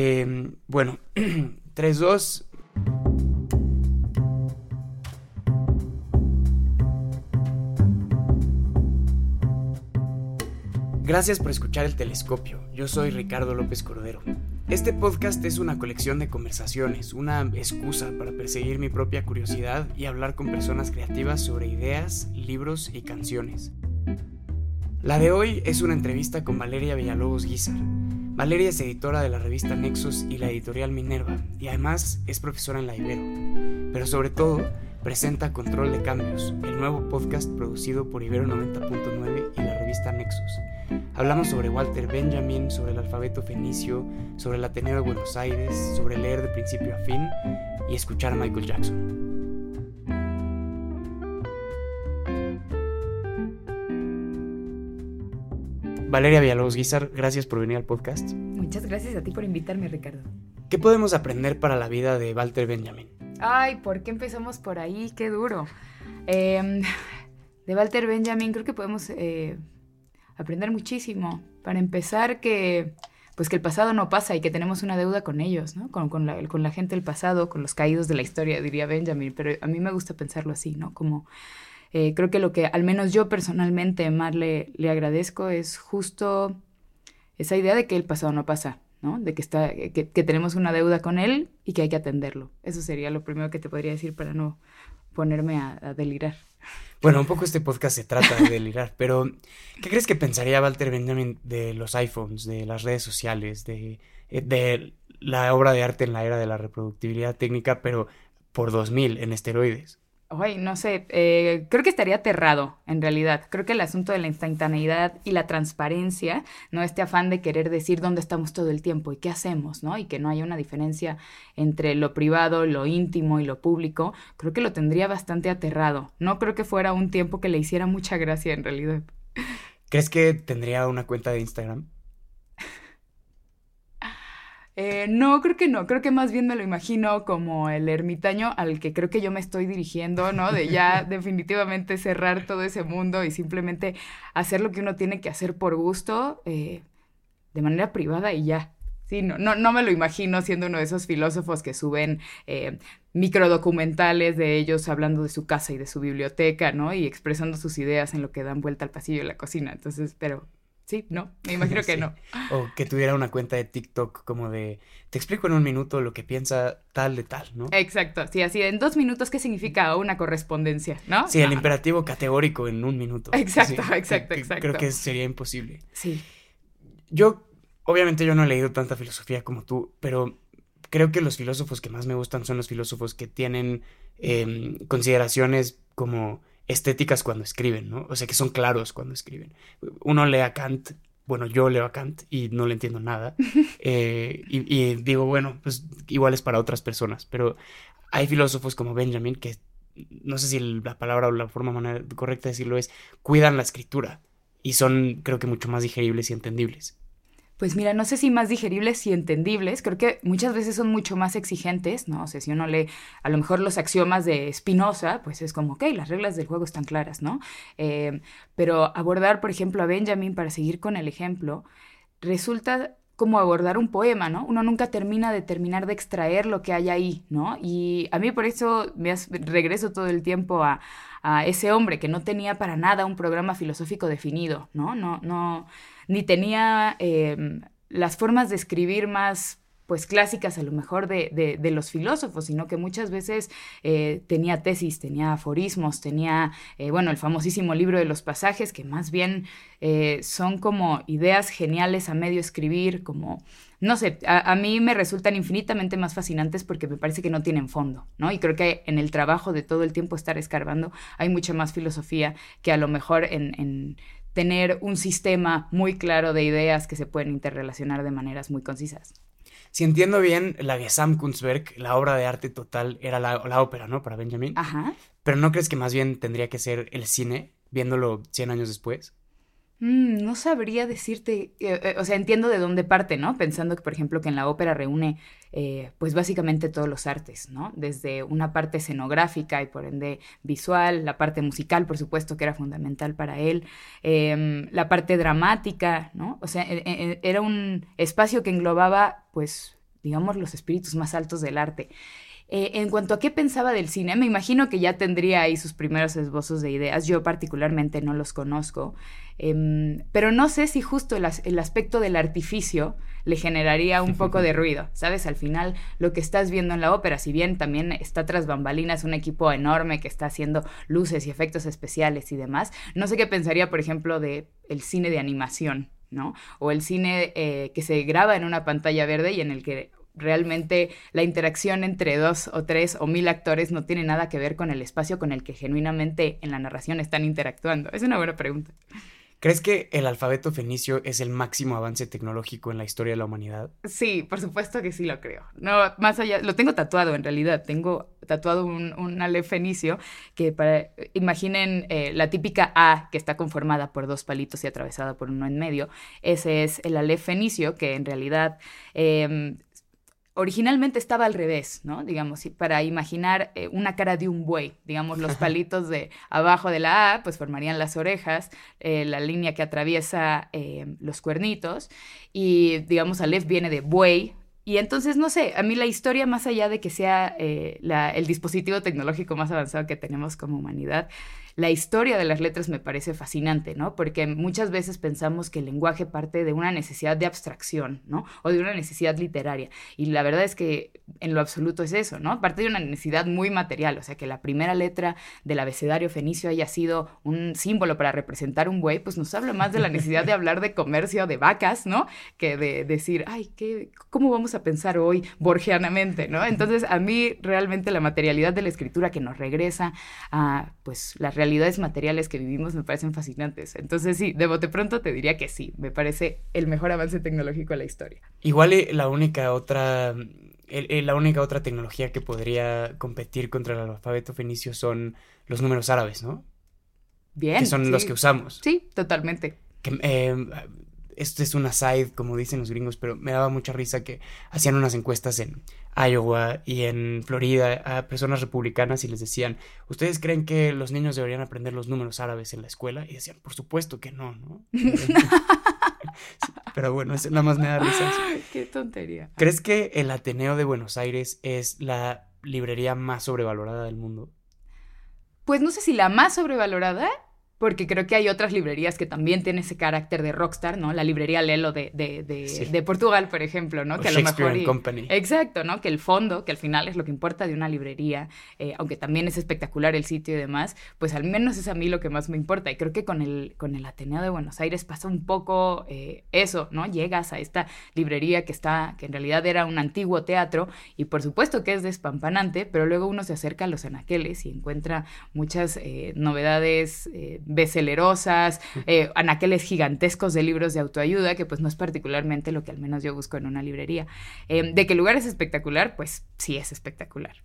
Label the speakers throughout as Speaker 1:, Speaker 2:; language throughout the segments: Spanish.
Speaker 1: Em, bueno, 3, 2. Gracias por escuchar el telescopio. Yo soy Ricardo López Cordero. Este podcast es una colección de conversaciones, una excusa para perseguir mi propia curiosidad y hablar con personas creativas sobre ideas, libros y canciones. La de hoy es una entrevista con Valeria Villalobos Guizar. Valeria es editora de la revista Nexus y la editorial Minerva, y además es profesora en la Ibero. Pero sobre todo, presenta Control de Cambios, el nuevo podcast producido por Ibero 90.9 y la revista Nexus. Hablamos sobre Walter Benjamin, sobre el alfabeto fenicio, sobre el Ateneo de Buenos Aires, sobre leer de principio a fin y escuchar a Michael Jackson. Valeria Villalobos Guizar, gracias por venir al podcast.
Speaker 2: Muchas gracias a ti por invitarme, Ricardo.
Speaker 1: ¿Qué podemos aprender para la vida de Walter Benjamin?
Speaker 2: Ay, ¿por qué empezamos por ahí? Qué duro. Em, de Walter Benjamin creo que podemos eh, aprender muchísimo. Para empezar, que pues que el pasado no pasa y que tenemos una deuda con ellos, ¿no? Con, con, la, con la gente del pasado, con los caídos de la historia, diría Benjamin. Pero a mí me gusta pensarlo así, ¿no? Como eh, creo que lo que al menos yo personalmente más le, le agradezco es justo esa idea de que el pasado no pasa, ¿no? De que, está, que, tenemos una deuda con él y que hay que atenderlo. Eso sería lo primero que te podría decir para no ponerme a, delirar.
Speaker 1: Bueno, un poco este podcast se trata de delirar, pero ¿qué crees que pensaría Walter Benjamin de los iPhones, de las redes sociales, de, eh, de la obra de arte en la era de la reproductibilidad técnica, pero por 2000 en esteroides?
Speaker 2: Ay, no sé, eh, creo que estaría aterrado, en realidad. Creo que el asunto de la instantaneidad y la transparencia, ¿no? Este afán de querer decir dónde estamos todo el tiempo y qué hacemos, ¿no? Y que no haya una diferencia entre lo privado, lo íntimo y lo público, creo que lo tendría bastante aterrado. No creo que fuera un tiempo que le hiciera mucha gracia, en realidad.
Speaker 1: ¿Crees que tendría una cuenta de Instagram?
Speaker 2: Eh, no, creo que no, creo que más bien me lo imagino como el ermitaño al que creo que yo me estoy dirigiendo, ¿no? De ya definitivamente cerrar todo ese mundo y simplemente hacer lo que uno tiene que hacer por gusto, eh, de manera privada y ya. Sí, no, no, no, me lo imagino siendo uno de esos filósofos que suben eh, microdocumentales de ellos hablando de su casa y de su biblioteca, ¿no? Y expresando sus ideas en lo que dan vuelta al pasillo de la cocina. Entonces, pero Sí, no, me imagino que no.
Speaker 1: O que tuviera una cuenta de TikTok como de, te explico en un minuto lo que piensa tal de tal, ¿no?
Speaker 2: Exacto, sí, así en dos minutos, ¿qué significa una correspondencia, no?
Speaker 1: Sí, el imperativo categórico en un minuto.
Speaker 2: Exacto, exacto, exacto.
Speaker 1: Creo que sería imposible.
Speaker 2: Sí.
Speaker 1: Yo, obviamente yo no he leído tanta filosofía como tú, pero creo que los filósofos que más me gustan son los filósofos que tienen em, consideraciones como estéticas cuando escriben, ¿no? O sea, que son claros cuando escriben. Uno lee a Kant, bueno, yo leo a Kant y no le entiendo nada. Eh, y, digo, bueno, pues igual es para otras personas, pero hay filósofos como Benjamin que, no sé si la palabra o la forma correcta de decirlo es, cuidan la escritura y son, creo que, mucho más digeribles y entendibles
Speaker 2: pues mira, no sé si más digeribles y entendibles, creo que muchas veces son mucho más exigentes, ¿no? O sea, si uno lee a lo mejor los axiomas de Spinoza, pues es como, ok, las reglas del juego están claras, ¿no? Eh, pero abordar, por ejemplo, a Benjamin, para seguir con el ejemplo, resulta como abordar un poema, ¿no? Uno nunca termina de terminar de extraer lo que hay ahí, ¿no? Y a mí por eso me regreso todo el tiempo a, a ese hombre que no tenía para nada un programa filosófico definido, ¿no? No, no ni tenía em, las formas de escribir más pues clásicas a lo mejor de, de, los filósofos, sino que muchas veces eh, tenía tesis, tenía aforismos, tenía, eh, bueno, el famosísimo libro de los pasajes, que más bien eh, son como ideas geniales a medio escribir, como, no sé, a, mí me resultan infinitamente más fascinantes porque me parece que no tienen fondo, ¿no? Y creo que en el trabajo de todo el tiempo estar escarbando hay mucha más filosofía que a lo mejor en tener un sistema muy claro de ideas que se pueden interrelacionar de maneras muy concisas.
Speaker 1: Si entiendo bien, la Gesamtkunstwerk, la obra de arte total, era la, la ópera, ¿no? Para Benjamin.
Speaker 2: Ajá.
Speaker 1: Pero ¿no crees que más bien tendría que ser el cine, viéndolo 100 años después?
Speaker 2: Mm, no sabría decirte, eh, eh, o sea, entiendo de dónde parte, ¿no? Pensando que, por ejemplo, que en la ópera reúne, eh, pues básicamente todos los artes, ¿no? Desde una parte escenográfica y por ende visual, la parte musical, por supuesto, que era fundamental para él, em, la parte dramática, ¿no? O sea, e, e, era un espacio que englobaba, pues, digamos, los espíritus más altos del arte. Eh, en cuanto a qué pensaba del cine, me imagino que ya tendría ahí sus primeros esbozos de ideas. Yo particularmente no los conozco, em, pero no sé si justo el, el, aspecto del artificio le generaría un poco de ruido. Sabes, al final lo que estás viendo en la ópera, si bien también está tras bambalinas un equipo enorme que está haciendo luces y efectos especiales y demás, no sé qué pensaría, por ejemplo, de el cine de animación. ¿no? O el cine eh, que se graba en una pantalla verde y en el que realmente la interacción entre dos o tres o mil actores no tiene nada que ver con el espacio con el que genuinamente en la narración están interactuando? Es una buena pregunta.
Speaker 1: ¿Crees que el alfabeto fenicio es el máximo avance tecnológico en la historia de la humanidad?
Speaker 2: Sí, por supuesto que sí lo creo. No, más allá, lo tengo tatuado en realidad. Tengo tatuado un, un ale fenicio que para, imaginen eh, la típica A que está conformada por dos palitos y atravesada por uno en medio. Ese es el ale fenicio que en realidad eh, originalmente estaba al revés, ¿no? Digamos, para imaginar eh, una cara de un buey, digamos, los palitos de abajo de la A, pues formarían las orejas, eh, la línea que atraviesa eh, los cuernitos, y digamos, Aleph viene de buey, y entonces, no sé, a mí la historia, más allá de que sea el dispositivo tecnológico más avanzado que tenemos como humanidad, la historia de las letras me parece fascinante, ¿no? Porque muchas veces pensamos que el lenguaje parte de una necesidad de abstracción, ¿no? O de una necesidad literaria. Y la verdad es que en lo absoluto es eso, ¿no? Parte de una necesidad muy material, o sea, que la primera letra del abecedario fenicio haya sido un símbolo para representar un buey, pues nos habla más de la necesidad de hablar de comercio de vacas, ¿no? Que de decir, ay, ¿qué, ¿cómo vamos a pensar hoy borgianamente, ¿no? Entonces, a mí realmente la materialidad de la escritura que nos regresa a, pues, la realidad realidades materiales que vivimos me parecen fascinantes. Entonces sí, de bote pronto te diría que sí, me parece el mejor avance tecnológico de la historia.
Speaker 1: Igual eh, la única otra la única otra tecnología que podría competir contra el alfabeto fenicio son los números árabes, ¿no?
Speaker 2: Bien.
Speaker 1: Que son los que usamos.
Speaker 2: Sí, totalmente.
Speaker 1: Que, eh, esto es una side, como dicen los gringos, pero me daba mucha risa que hacían unas encuestas en Iowa y en Florida a personas republicanas y les decían, ¿ustedes creen que los niños deberían aprender los números árabes en la escuela? Y decían, por supuesto que no, ¿no? pero bueno, eso nada más me da risa.
Speaker 2: Qué tontería.
Speaker 1: ¿Crees que el Ateneo de Buenos Aires es la librería más sobrevalorada del mundo?
Speaker 2: Pues no sé si la más sobrevalorada, porque creo que hay otras librerías que también tienen ese carácter de rockstar, ¿no? La librería Lelo de, de, de, Portugal, por ejemplo, ¿no?
Speaker 1: que a lo mejor... Company.
Speaker 2: Exacto, ¿no? Que el fondo, que al final es lo que importa de una librería, eh, aunque también es espectacular el sitio y demás, pues al menos es a mí lo que más me importa. Y creo que con el, con el Ateneo de Buenos Aires pasa un poco eh, eso, ¿no? Llegas a esta librería que está, que en realidad era un antiguo teatro, y por supuesto que es despampanante, pero luego uno se acerca a los anaqueles y encuentra muchas eh, novedades becelerosas, eh, anaqueles gigantescos de libros de autoayuda, que pues no es particularmente lo que al menos yo busco en una librería. Eh, de que el lugar es espectacular, pues sí es espectacular.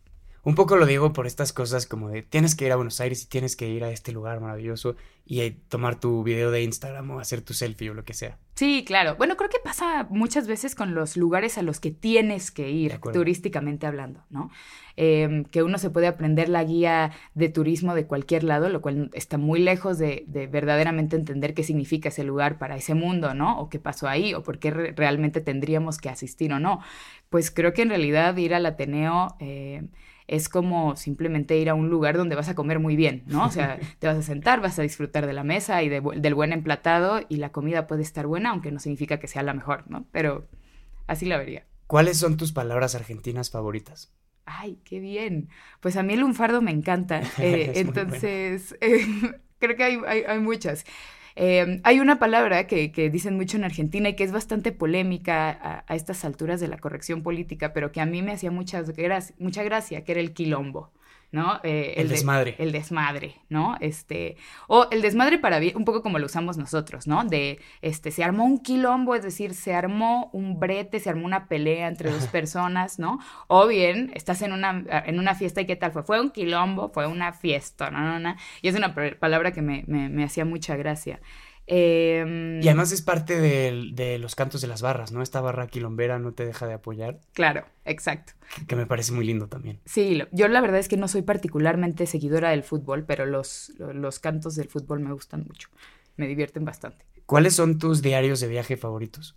Speaker 1: Un poco lo digo por estas cosas como de tienes que ir a Buenos Aires y tienes que ir a este lugar maravilloso y eh, tomar tu video de Instagram o hacer tu selfie o lo que sea.
Speaker 2: Sí, claro. Bueno, creo que pasa muchas veces con los lugares a los que tienes que ir, turísticamente hablando, ¿no? Em, que uno se puede aprender la guía de turismo de cualquier lado, lo cual está muy lejos de, verdaderamente entender qué significa ese lugar para ese mundo, ¿no? O qué pasó ahí, o por qué realmente tendríamos que asistir o no. Pues creo que en realidad ir al Ateneo... Eh, es como simplemente ir a un lugar donde vas a comer muy bien, ¿no? O sea, te vas a sentar, vas a disfrutar de la mesa y del buen emplatado y la comida puede estar buena, aunque no significa que sea la mejor, ¿no? Pero así la vería.
Speaker 1: ¿Cuáles son tus palabras argentinas favoritas?
Speaker 2: Ay, qué bien. Pues a mí el lunfardo me encanta. Eh, entonces, creo que hay, hay muchas. Em, hay una palabra que, dicen mucho en Argentina y que es bastante polémica a, estas alturas de la corrección política, pero que a mí me hacía mucha gracia, que era el quilombo. ¿No?
Speaker 1: Eh, el, desmadre.
Speaker 2: el desmadre, ¿no? Este, o el desmadre para un poco como lo usamos nosotros, ¿no? De, este, se armó un quilombo, es decir, se armó un brete, se armó una pelea entre dos personas, ¿no? O bien, estás en una, en una fiesta y ¿qué tal fue? Fue un quilombo, fue una fiesta, ¿no? no, no. Y es una palabra que me, me, me hacía mucha gracia.
Speaker 1: Em, y además es parte de, los cantos de las barras, ¿no? Esta barra quilombera no te deja de apoyar.
Speaker 2: Claro, exacto.
Speaker 1: Que, me parece muy lindo también.
Speaker 2: Sí, yo la verdad es que no soy particularmente seguidora del fútbol, pero los, los cantos del fútbol me gustan mucho. Me divierten bastante.
Speaker 1: ¿Cuáles son tus diarios de viaje favoritos?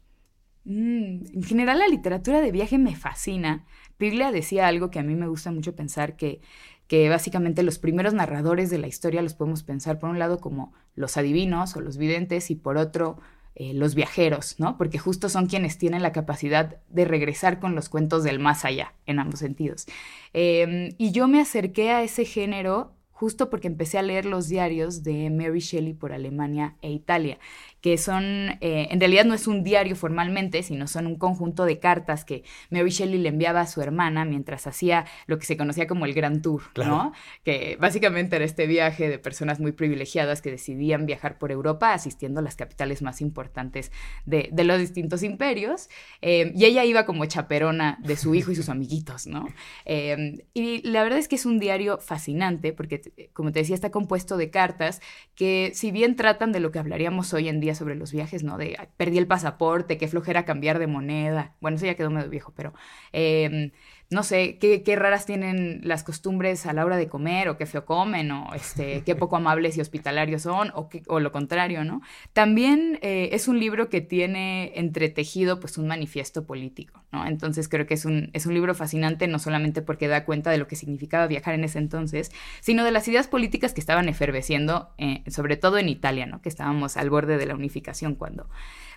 Speaker 2: Mm, en general la literatura de viaje me fascina. Piglia decía algo que a mí me gusta mucho pensar, que, que básicamente los primeros narradores de la historia los podemos pensar por un lado como los adivinos o los videntes y por otro eh, los viajeros, ¿no? Porque justo son quienes tienen la capacidad de regresar con los cuentos del más allá, en ambos sentidos. Em, y yo me acerqué a ese género justo porque empecé a leer los diarios de Mary Shelley por Alemania e Italia que son, eh, en realidad no es un diario formalmente, sino son un conjunto de cartas que Mary Shelley le enviaba a su hermana mientras hacía lo que se conocía como el Gran Tour, ¿no? Que básicamente era este viaje de personas muy privilegiadas que decidían viajar por Europa asistiendo a las capitales más importantes de, los distintos imperios. Eh, y ella iba como chaperona de su hijo y sus amiguitos, ¿no? Eh, y la verdad es que es un diario fascinante porque, como te decía, está compuesto de cartas que si bien tratan de lo que hablaríamos hoy en día sobre los viajes, ¿no? De perdí el pasaporte, qué flojera cambiar de moneda. Bueno, eso ya quedó medio viejo, pero em, no sé, qué, qué, raras tienen las costumbres a la hora de comer, o qué feo comen, o este, qué poco amables y hospitalarios son, o, o lo contrario, ¿no? También eh, es un libro que tiene entretejido pues un manifiesto político, ¿no? Entonces creo que es un, es un libro fascinante no solamente porque da cuenta de lo que significaba viajar en ese entonces, sino de las ideas políticas que estaban efervesciendo, eh, sobre todo en Italia, ¿no? Que estábamos al borde de la unificación cuando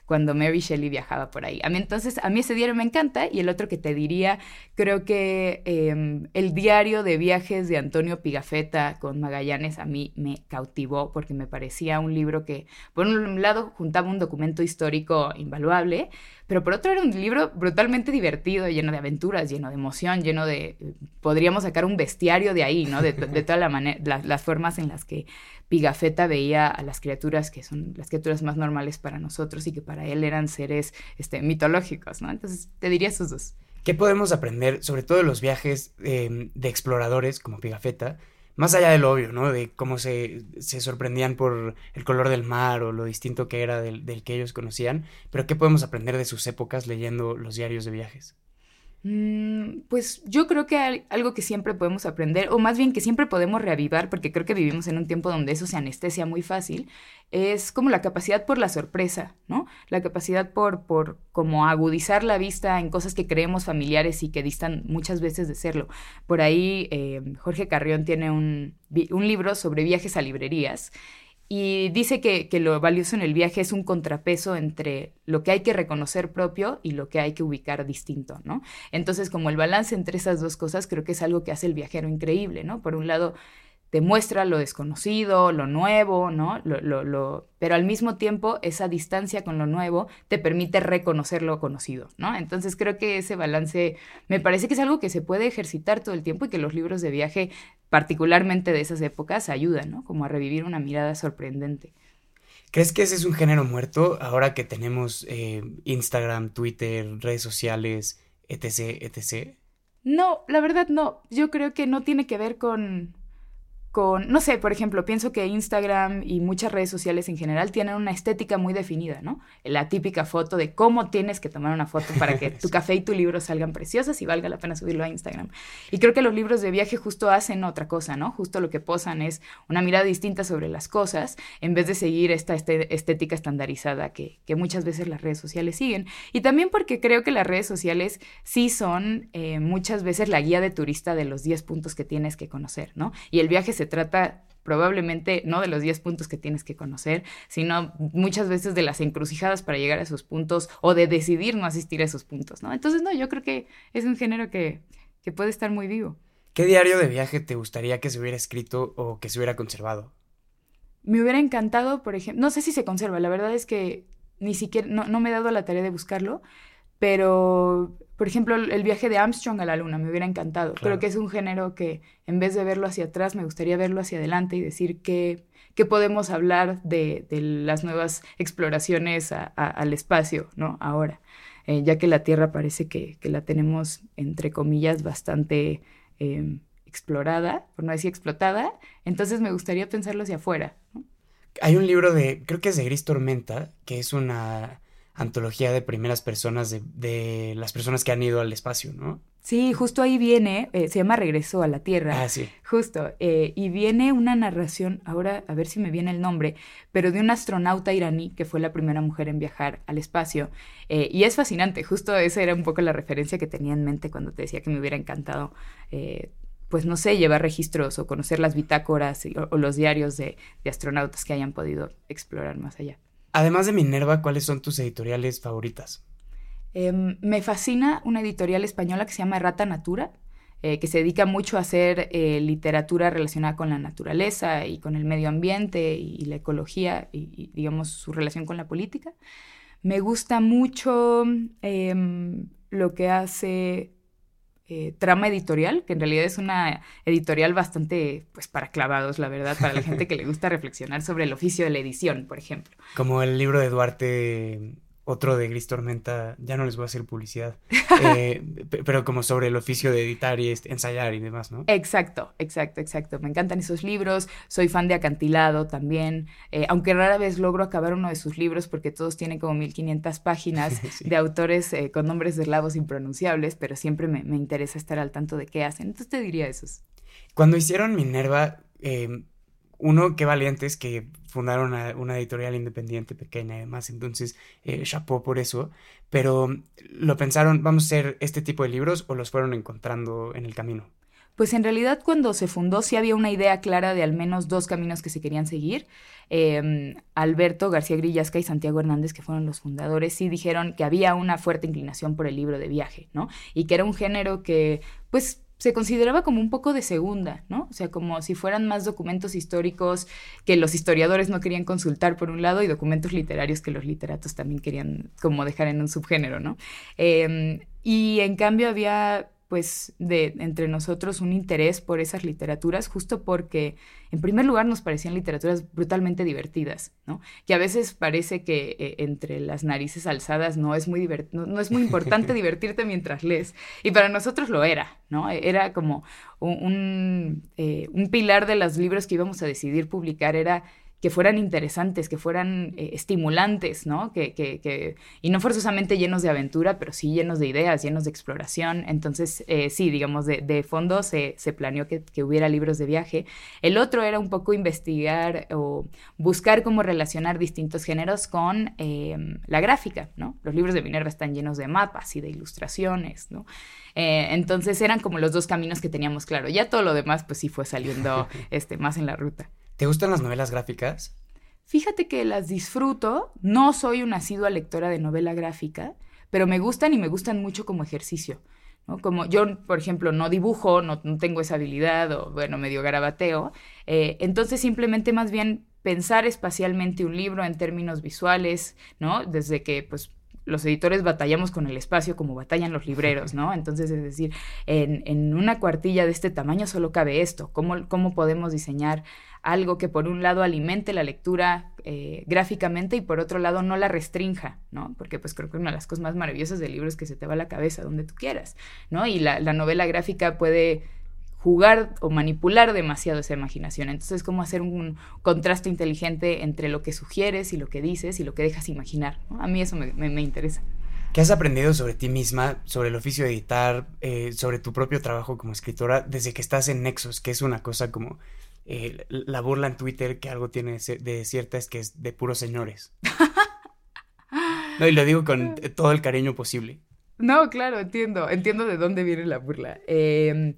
Speaker 2: cuando Mary Shelley viajaba por ahí. A mí entonces, a mí ese diario me encanta y el otro que te diría, creo que em, el diario de viajes de Antonio Pigafetta con Magallanes a mí me cautivó porque me parecía un libro que, por un lado, juntaba un documento histórico invaluable, pero por otro era un libro brutalmente divertido, lleno de aventuras, lleno de emoción, lleno de... Podríamos sacar un bestiario de ahí, ¿no? De, todas la las formas en las que Pigafetta veía a las criaturas que son las criaturas más normales para nosotros y que para él eran seres este, mitológicos, ¿no? Entonces te diría esos dos.
Speaker 1: ¿Qué podemos aprender, sobre todo de los viajes em, de exploradores como Pigafetta, más allá del obvio, ¿no? De cómo se, se, sorprendían por el color del mar o lo distinto que era del, del que ellos conocían, pero ¿qué podemos aprender de sus épocas leyendo los diarios de viajes?
Speaker 2: Mm, pues yo creo que algo que siempre podemos aprender, o más bien que siempre podemos reavivar, porque creo que vivimos en un tiempo donde eso se anestesia muy fácil, es como la capacidad por la sorpresa, ¿no? La capacidad por, por como agudizar la vista en cosas que creemos familiares y que distan muchas veces de serlo. Por ahí eh, Jorge Carrión tiene un, un libro sobre viajes a librerías y dice que, lo valioso en el viaje es un contrapeso entre lo que hay que reconocer propio y lo que hay que ubicar distinto, ¿no? Entonces, como el balance entre esas dos cosas, creo que es algo que hace el viajero increíble, ¿no? Por un lado, te muestra lo desconocido, lo nuevo, ¿no? Lo, lo, pero al mismo tiempo esa distancia con lo nuevo te permite reconocer lo conocido, ¿no? Entonces creo que ese balance me parece que es algo que se puede ejercitar todo el tiempo y que los libros de viaje, particularmente de esas épocas, ayudan, ¿no? Como a revivir una mirada sorprendente.
Speaker 1: ¿Crees que ese es un género muerto ahora que tenemos eh, Instagram, Twitter, redes sociales, etc., etc.?
Speaker 2: No, la verdad no. Yo creo que no tiene que ver con con, no sé, por ejemplo, pienso que Instagram y muchas redes sociales en general tienen una estética muy definida, ¿no? La típica foto de cómo tienes que tomar una foto para que tu café y tu libro salgan preciosas y valga la pena subirlo a Instagram. Y creo que los libros de viaje justo hacen otra cosa, ¿no? Justo lo que posan es una mirada distinta sobre las cosas en vez de seguir esta este, estética estandarizada que, que muchas veces las redes sociales siguen. Y también porque creo que las redes sociales sí son eh, muchas veces la guía de turista de los 10 puntos que tienes que conocer, ¿no? Y el viaje se trata probablemente no de los 10 puntos que tienes que conocer, sino muchas veces de las encrucijadas para llegar a esos puntos o de decidir no asistir a esos puntos, ¿no? Entonces, no, yo creo que es un género que, que puede estar muy vivo.
Speaker 1: ¿Qué diario de viaje te gustaría que se hubiera escrito o que se hubiera conservado?
Speaker 2: Me hubiera encantado, por ejemplo, no sé si se conserva, la verdad es que ni siquiera, no, no me he dado la tarea de buscarlo, pero por ejemplo, el viaje de Armstrong a la luna me hubiera encantado. Creo que es un género que en vez de verlo hacia atrás, me gustaría verlo hacia adelante y decir qué, qué podemos hablar de, de, las nuevas exploraciones al espacio, ¿no? Ahora, eh, ya que la Tierra parece que, que la tenemos, entre comillas, bastante em, explorada, por no decir explotada, entonces me gustaría pensarlo hacia afuera.
Speaker 1: Hay un libro de, creo que es de Gris Tormenta, que es una antología de primeras personas de, las personas que han ido al espacio, ¿no?
Speaker 2: Sí, justo ahí viene, eh, se llama Regreso a la Tierra.
Speaker 1: Ah, sí.
Speaker 2: Justo, eh, y viene una narración, ahora a ver si me viene el nombre, pero de una astronauta iraní que fue la primera mujer en viajar al espacio. Eh, y es fascinante, justo esa era un poco la referencia que tenía en mente cuando te decía que me hubiera encantado, pues no sé, llevar registros o conocer las bitácoras o, los diarios de, de astronautas que hayan podido explorar más allá.
Speaker 1: Además de Minerva, ¿cuáles son tus editoriales favoritas?
Speaker 2: Em, me fascina una editorial española que se llama Rata Natura, eh, que se dedica mucho a hacer eh, literatura relacionada con la naturaleza y con el medio ambiente y, la ecología y, digamos, su relación con la política. Me gusta mucho em, lo que hace eh, Trama Editorial, que en realidad es una editorial bastante, pues, para clavados, la verdad, para la gente que le gusta reflexionar sobre el oficio de la edición, por ejemplo.
Speaker 1: Como el libro de Duarte otro de Gris Tormenta, ya no les voy a hacer publicidad, eh, pero como sobre el oficio de editar y ensayar y demás, ¿no?
Speaker 2: Exacto, exacto, exacto. Me encantan esos libros, soy fan de Acantilado también, eh, aunque rara vez logro acabar uno de sus libros porque todos tienen como 1500 páginas de autores eh, con nombres de eslavos impronunciables, pero siempre me, me, interesa estar al tanto de qué hacen. Entonces te diría esos.
Speaker 1: Cuando hicieron Minerva, uno, qué valientes que fundaron una, editorial independiente pequeña y demás, entonces eh, chapó por eso, pero lo pensaron, vamos a hacer este tipo de libros o los fueron encontrando en el camino.
Speaker 2: Pues en realidad cuando se fundó sí había una idea clara de al menos dos caminos que se querían seguir. Em, Alberto García Grillasca y Santiago Hernández, que fueron los fundadores, sí dijeron que había una fuerte inclinación por el libro de viaje, ¿no? Y que era un género que, pues, se consideraba como un poco de segunda, ¿no? O sea, como si fueran más documentos históricos que los historiadores no querían consultar por un lado y documentos literarios que los literatos también querían como dejar en un subgénero, ¿no? Em, y en cambio había pues de entre nosotros un interés por esas literaturas justo porque en primer lugar nos parecían literaturas brutalmente divertidas, ¿no? Que a veces parece que eh, entre las narices alzadas no es muy no, es muy importante divertirte mientras lees y para nosotros lo era, ¿no? Era como un, eh, un pilar de los libros que íbamos a decidir publicar era que fueran interesantes, que fueran eh, estimulantes, ¿no? Que, que, que, y no forzosamente llenos de aventura, pero sí llenos de ideas, llenos de exploración. Entonces, eh, sí, digamos, de, de fondo se, se planeó que, que, hubiera libros de viaje. El otro era un poco investigar o buscar cómo relacionar distintos géneros con em, la gráfica, ¿no? Los libros de Minerva están llenos de mapas y de ilustraciones, ¿no? Eh, entonces eran como los dos caminos que teníamos claro. Ya todo lo demás, pues sí fue saliendo este, más en la ruta.
Speaker 1: ¿Te gustan las novelas gráficas?
Speaker 2: Fíjate que las disfruto. No soy una asidua lectora de novela gráfica, pero me gustan y me gustan mucho como ejercicio. ¿no? Como yo, por ejemplo, no dibujo, no, tengo esa habilidad o, bueno, medio garabateo. Eh, entonces, simplemente más bien pensar espacialmente un libro en términos visuales, ¿no? Desde que, pues, los editores batallamos con el espacio como batallan los libreros, ¿no? Entonces, es decir, en, una cuartilla de este tamaño solo cabe esto. ¿Cómo, cómo podemos diseñar algo que por un lado alimente la lectura eh, gráficamente y por otro lado no la restrinja, ¿no? Porque pues creo que una de las cosas más maravillosas del libro es que se te va la cabeza donde tú quieras, ¿no? Y la, novela gráfica puede jugar o manipular demasiado esa imaginación. Entonces, ¿cómo hacer un contraste inteligente entre lo que sugieres y lo que dices y lo que dejas imaginar? A mí eso me, interesa.
Speaker 1: ¿Qué has aprendido sobre ti misma, sobre el oficio de editar, eh, sobre tu propio trabajo como escritora desde que estás en Nexos, que es una cosa como eh, la burla en Twitter que algo tiene de cierta es que es de puros señores. No, y lo digo con todo el cariño posible.
Speaker 2: No, claro, entiendo, entiendo de dónde viene la burla. Eh,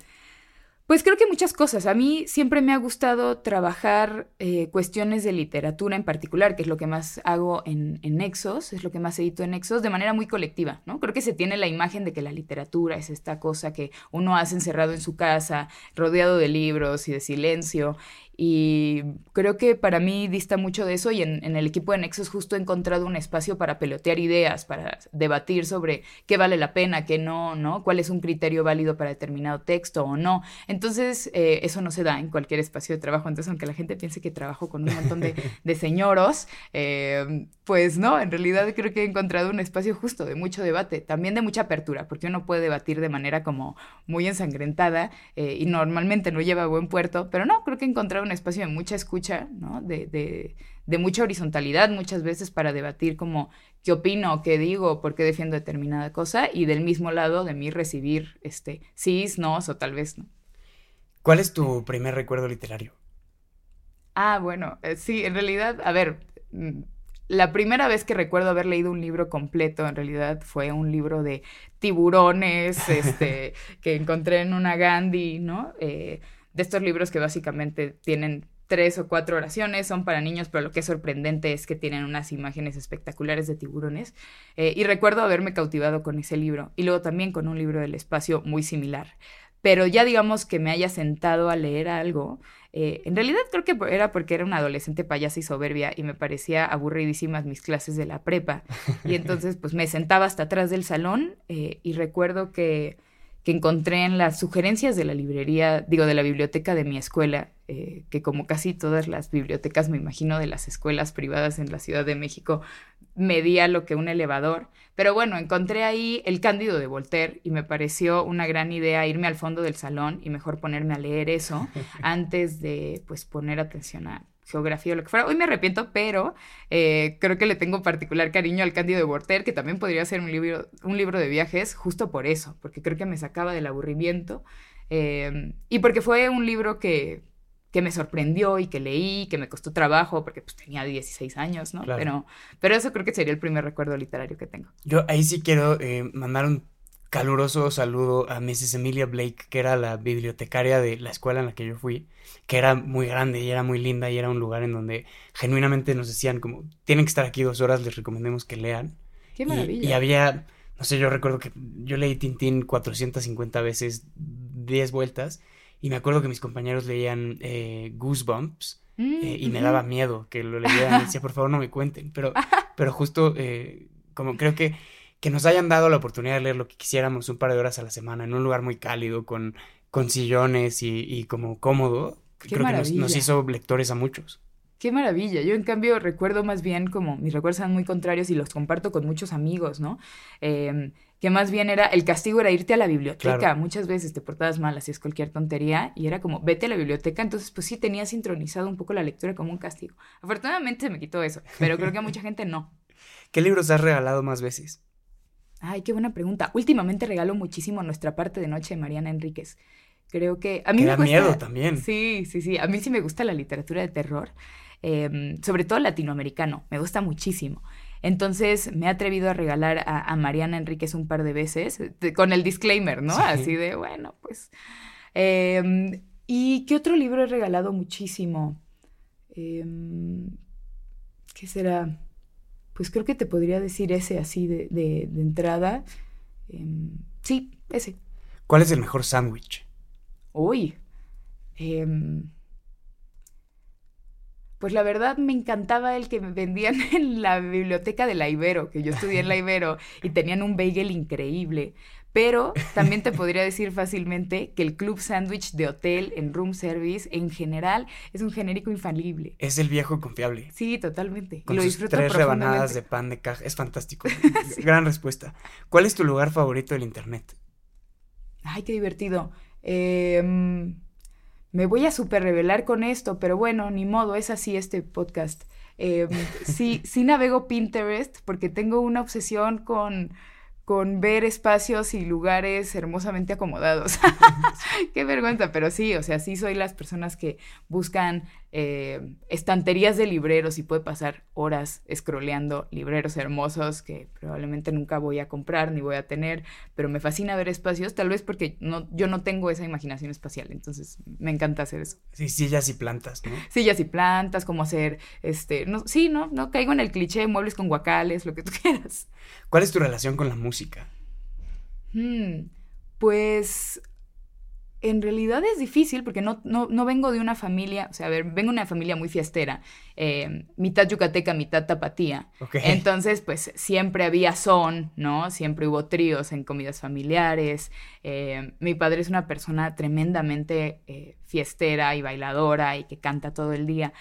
Speaker 2: pues creo que muchas cosas. A mí siempre me ha gustado trabajar eh, cuestiones de literatura en particular, que es lo que más hago en, en, Nexos, es lo que más edito en Nexos, de manera muy colectiva, ¿no? Creo que se tiene la imagen de que la literatura es esta cosa que uno hace encerrado en su casa, rodeado de libros y de silencio, y creo que para mí dista mucho de eso y en, el equipo de Nexus justo he encontrado un espacio para pelotear ideas, para debatir sobre qué vale la pena, qué no, ¿no? Cuál es un criterio válido para determinado texto o no. Entonces, eh, eso no se da en cualquier espacio de trabajo. Entonces, aunque la gente piense que trabajo con un montón de, de señoros, eh, pues no, en realidad creo que he encontrado un espacio justo de mucho debate, también de mucha apertura, porque uno puede debatir de manera como muy ensangrentada eh, y normalmente no lleva a buen puerto, pero no, creo que he encontrado un un espacio de mucha escucha, ¿no? De, de, de, mucha horizontalidad muchas veces para debatir como qué opino, qué digo, por qué defiendo determinada cosa, y del mismo lado de mí recibir este, sí, no, o tal vez no.
Speaker 1: ¿Cuál es tu primer recuerdo literario?
Speaker 2: Ah, bueno, eh, sí, en realidad, a ver, mm, la primera vez que recuerdo haber leído un libro completo, en realidad, fue un libro de tiburones, este, que encontré en una Gandhi, ¿no? Eh, de estos libros que básicamente tienen tres o cuatro oraciones, son para niños, pero lo que es sorprendente es que tienen unas imágenes espectaculares de tiburones. Eh, y recuerdo haberme cautivado con ese libro, y luego también con un libro del espacio muy similar. Pero ya digamos que me haya sentado a leer algo, eh, en realidad creo que era porque era una adolescente payasa y soberbia y me parecía aburridísimas mis clases de la prepa. Y entonces pues me sentaba hasta atrás del salón eh, y recuerdo que, que, encontré en las sugerencias de la librería, digo, de la biblioteca de mi escuela, eh, que como casi todas las bibliotecas, me imagino, de las escuelas privadas en la Ciudad de México, medía lo que un elevador. Pero bueno, encontré ahí el Cándido de Voltaire y me pareció una gran idea irme al fondo del salón y mejor ponerme a leer eso antes de pues poner atención a geografía o lo que fuera. Hoy me arrepiento, pero eh, creo que le tengo particular cariño al Cándido de Voltaire, que también podría ser un libro, un libro de viajes justo por eso, porque creo que me sacaba del aburrimiento eh, y porque fue un libro que que me sorprendió y que leí, que me costó trabajo, porque pues tenía 16 años, ¿no? Pero, pero eso creo que sería el primer recuerdo literario que tengo.
Speaker 1: Yo ahí sí quiero eh, mandar un caluroso saludo a Mrs. Emilia Blake, que era la bibliotecaria de la escuela en la que yo fui, que era muy grande y era muy linda y era un lugar en donde genuinamente nos decían como, tienen que estar aquí dos horas, les recomendemos que lean.
Speaker 2: Qué maravilla.
Speaker 1: Y, había, no sé, yo recuerdo que yo leí Tintín 450 veces, 10 vueltas, y me acuerdo que mis compañeros leían eh, Goosebumps mm, eh, y me daba miedo que lo leyeran. Y decía, por favor, no me cuenten. Pero, pero justo, eh, como creo que, que nos hayan dado la oportunidad de leer lo que quisiéramos un par de horas a la semana en un lugar muy cálido, con, con sillones y, y como cómodo, creo que nos, nos hizo lectores a muchos.
Speaker 2: Qué maravilla. Yo, en cambio, recuerdo más bien como mis recuerdos son muy contrarios y los comparto con muchos amigos, ¿no? Eh, que más bien era, el castigo era irte a la biblioteca. Muchas veces te portabas mal, hacías cualquier tontería y era como, vete a la biblioteca. Entonces, pues sí, tenía sintonizado un poco la lectura como un castigo. Afortunadamente se me quitó eso, pero creo que a mucha gente no.
Speaker 1: ¿Qué libros has regalado más veces?
Speaker 2: Ay, qué buena pregunta. Últimamente regalo muchísimo Nuestra parte de noche de Mariana Enríquez. Creo que a mí
Speaker 1: me
Speaker 2: da
Speaker 1: miedo también.
Speaker 2: Sí, sí, sí. A mí sí me gusta la literatura de terror, em, sobre todo latinoamericano. Me gusta muchísimo. Entonces me he atrevido a regalar a, Mariana Enríquez un par de veces, con el disclaimer, ¿no? Así de, bueno, pues... Em, ¿Y qué otro libro he regalado muchísimo? Em, ¿Qué será? Pues creo que te podría decir ese así de, de, entrada. Em, sí, ese.
Speaker 1: ¿Cuál es el mejor sándwich?
Speaker 2: Uy. Pues la verdad me encantaba el que me vendían en la biblioteca de la Ibero, que yo estudié en la Ibero, y tenían un bagel increíble. Pero también te podría decir fácilmente que el club sándwich de hotel en room service en general es un genérico infalible.
Speaker 1: Es el viejo confiable.
Speaker 2: Sí, totalmente.
Speaker 1: Con Lo sus tres rebanadas de pan de caja. Es fantástico. Gran respuesta. ¿Cuál es tu lugar favorito del internet?
Speaker 2: Ay, qué divertido. Eh, me voy a super revelar con esto, pero bueno, ni modo, es así este podcast. Eh, sí, sí navego Pinterest porque tengo una obsesión con con ver espacios y lugares hermosamente acomodados. Qué vergüenza, pero sí, o sea, sí soy las personas que buscan eh, estanterías de libreros y puede pasar horas scrolleando libreros hermosos que probablemente nunca voy a comprar ni voy a tener, pero me fascina ver espacios, tal vez porque no, yo no tengo esa imaginación espacial, entonces me encanta hacer eso.
Speaker 1: Sí, sillas y plantas, ¿no?
Speaker 2: Sillas y plantas, como hacer, este, no, sí, no, no caigo en el cliché, muebles con guacales, lo que tú quieras.
Speaker 1: ¿Cuál es tu relación con la música?
Speaker 2: Hmm, pues en realidad es difícil porque no, no, vengo de una familia, o sea, a ver, vengo de una familia muy fiestera, eh, mitad yucateca, mitad tapatía. Entonces, pues siempre había son, ¿no? Siempre hubo tríos en comidas familiares. Eh, mi padre es una persona tremendamente eh, fiestera y bailadora y que canta todo el día.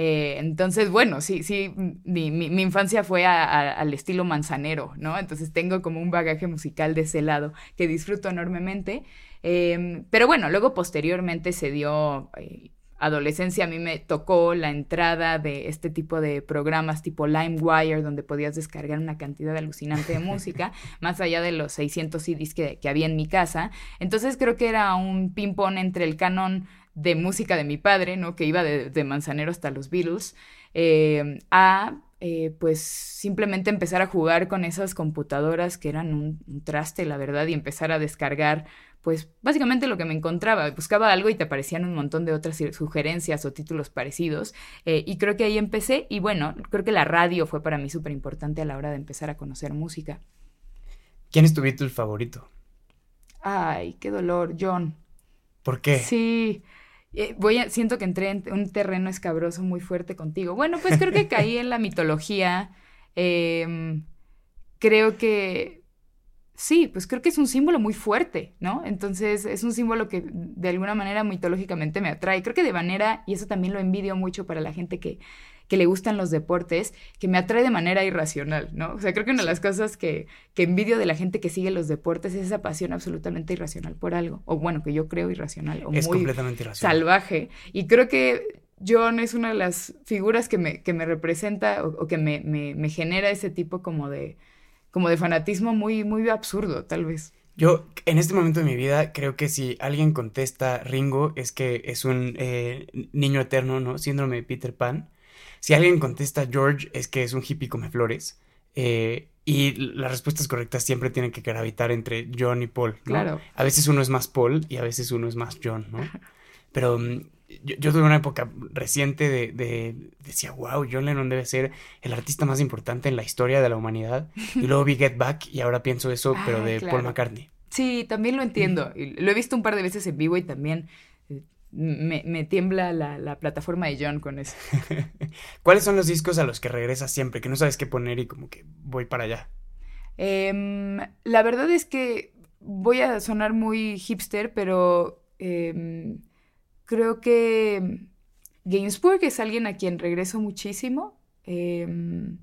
Speaker 2: entonces, bueno, sí, sí, mi, mi, infancia fue al estilo manzanero, ¿no? Entonces tengo como un bagaje musical de ese lado que disfruto enormemente. Em, pero bueno, luego posteriormente se dio eh, adolescencia a mí me tocó la entrada de este tipo de programas tipo LimeWire, donde podías descargar una cantidad alucinante de música, más allá de los 600 CDs que, había en mi casa. Entonces creo que era un ping-pong entre el canon de música de mi padre, ¿no? Que iba de, Manzanero hasta los Beatles, eh, a eh, pues simplemente empezar a jugar con esas computadoras que eran un, traste, la verdad, y empezar a descargar, pues básicamente lo que me encontraba. Buscaba algo y te aparecían un montón de otras sugerencias o títulos parecidos. Eh, y creo que ahí empecé. Y bueno, creo que la radio fue para mí súper importante a la hora de empezar a conocer música.
Speaker 1: ¿Quién es tu Beatle favorito?
Speaker 2: Ay, qué dolor, John.
Speaker 1: ¿Por qué?
Speaker 2: Sí. Eh, voy a, siento que entré en un terreno escabroso muy fuerte contigo. Bueno, pues creo que caí en la mitología. Em, creo que sí, pues creo que es un símbolo muy fuerte, ¿no? Entonces es un símbolo que de alguna manera mitológicamente me atrae. Creo que de manera, y eso también lo envidio mucho para la gente que que le gustan los deportes, que me atrae de manera irracional, ¿no? O sea, creo que una de las cosas que, que envidio de la gente que sigue los deportes es esa pasión absolutamente irracional por algo, o bueno, que yo creo irracional, o
Speaker 1: es
Speaker 2: muy
Speaker 1: completamente irracional.
Speaker 2: salvaje. Y creo que John es una de las figuras que me, que me representa o, que me, me, me, genera ese tipo como de, como de fanatismo muy, muy absurdo, tal vez.
Speaker 1: Yo, en este momento de mi vida, creo que si alguien contesta Ringo, es que es un eh, niño eterno, ¿no? Síndrome de Peter Pan. Si alguien contesta George es que es un hippie come flores. Eh, y las respuestas correctas siempre tienen que gravitar entre John y Paul.
Speaker 2: Claro.
Speaker 1: A veces uno es más Paul y a veces uno es más John, ¿no? Pero yo, tuve una época reciente de, de, decía, wow, John Lennon debe ser el artista más importante en la historia de la humanidad. Y luego vi Get Back y ahora pienso eso, pero de Paul McCartney.
Speaker 2: Sí, también lo entiendo. Lo he visto un par de veces en vivo y también me, tiembla la, plataforma de John con eso.
Speaker 1: ¿Cuáles son los discos a los que regresas siempre? Que no sabes qué poner y como que voy para allá.
Speaker 2: Em, la verdad es que voy a sonar muy hipster, pero em, creo que Gainsbourg es alguien a quien regreso muchísimo. Em,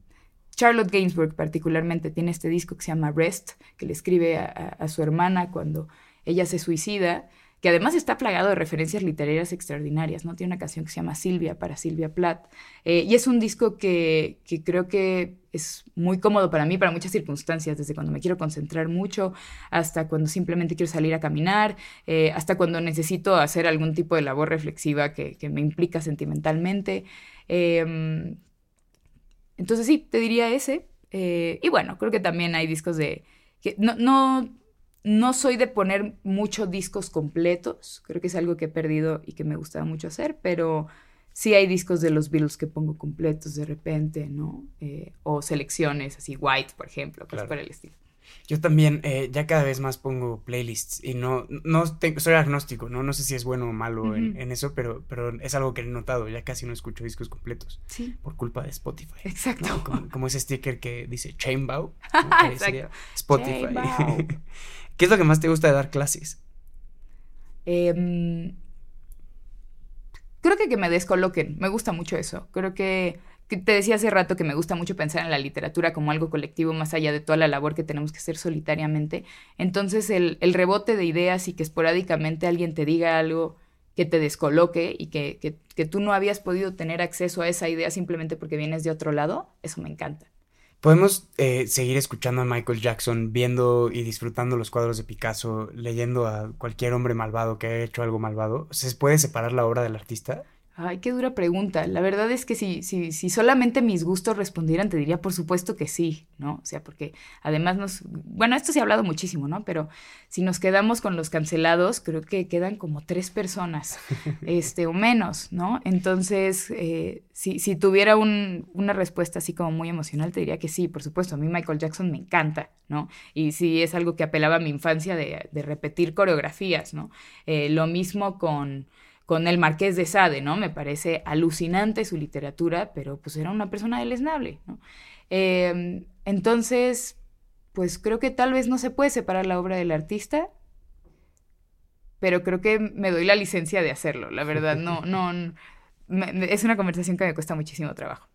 Speaker 2: Charlotte Gainsbourg particularmente tiene este disco que se llama Rest, que le escribe a su hermana cuando ella se suicida que además está plagado de referencias literarias extraordinarias, ¿no? Tiene una canción que se llama Silvia para Silvia Plath, eh, y es un disco que, creo que es muy cómodo para mí, para muchas circunstancias, desde cuando me quiero concentrar mucho, hasta cuando simplemente quiero salir a caminar, eh, hasta cuando necesito hacer algún tipo de labor reflexiva que, me implica sentimentalmente. Em, entonces sí, te diría ese. Eh, y bueno, creo que también hay discos de... Que no no soy de poner muchos discos completos, creo que es algo que he perdido y que me gustaba mucho hacer, pero sí hay discos de los Beatles que pongo completos de repente, ¿no? Eh, o selecciones, así White, por ejemplo, pues para el estilo.
Speaker 1: Yo también eh, ya cada vez más pongo playlists y no, no tengo, soy agnóstico, ¿no? No sé si es bueno o malo en, eso, pero, pero es algo que he notado, ya casi no escucho discos completos.
Speaker 2: Sí.
Speaker 1: Por culpa de Spotify.
Speaker 2: Exacto.
Speaker 1: Como, ese sticker que dice Chainbow. Exacto. Spotify. ¿Qué es lo que más te gusta de dar clases?
Speaker 2: Em, creo que que me descoloquen, me gusta mucho eso. Creo que, te decía hace rato que me gusta mucho pensar en la literatura como algo colectivo más allá de toda la labor que tenemos que hacer solitariamente. Entonces el, rebote de ideas y que esporádicamente alguien te diga algo que te descoloque y que, que tú no habías podido tener acceso a esa idea simplemente porque vienes de otro lado, eso me encanta.
Speaker 1: Podemos eh, seguir escuchando a Michael Jackson, viendo y disfrutando los cuadros de Picasso, leyendo a cualquier hombre malvado que haya hecho algo malvado. ¿Se puede separar la obra del artista?
Speaker 2: Ay, qué dura pregunta. La verdad es que si, si, si solamente mis gustos respondieran, te diría por supuesto que sí, ¿no? O sea, porque además nos... Bueno, esto se ha hablado muchísimo, ¿no? Pero si nos quedamos con los cancelados, creo que quedan como tres personas, este, o menos, ¿no? Entonces, eh, si, si, tuviera un, una respuesta así como muy emocional, te diría que sí, por supuesto. A mí Michael Jackson me encanta, ¿no? Y sí es algo que apelaba a mi infancia de, de repetir coreografías, ¿no? Eh, lo mismo con con el Marqués de Sade, ¿no? Me parece alucinante su literatura, pero pues era una persona deleznable, ¿no? Em, entonces, pues creo que tal vez no se puede separar la obra del artista, pero creo que me doy la licencia de hacerlo, la verdad, no, no, es una conversación que me cuesta muchísimo trabajo.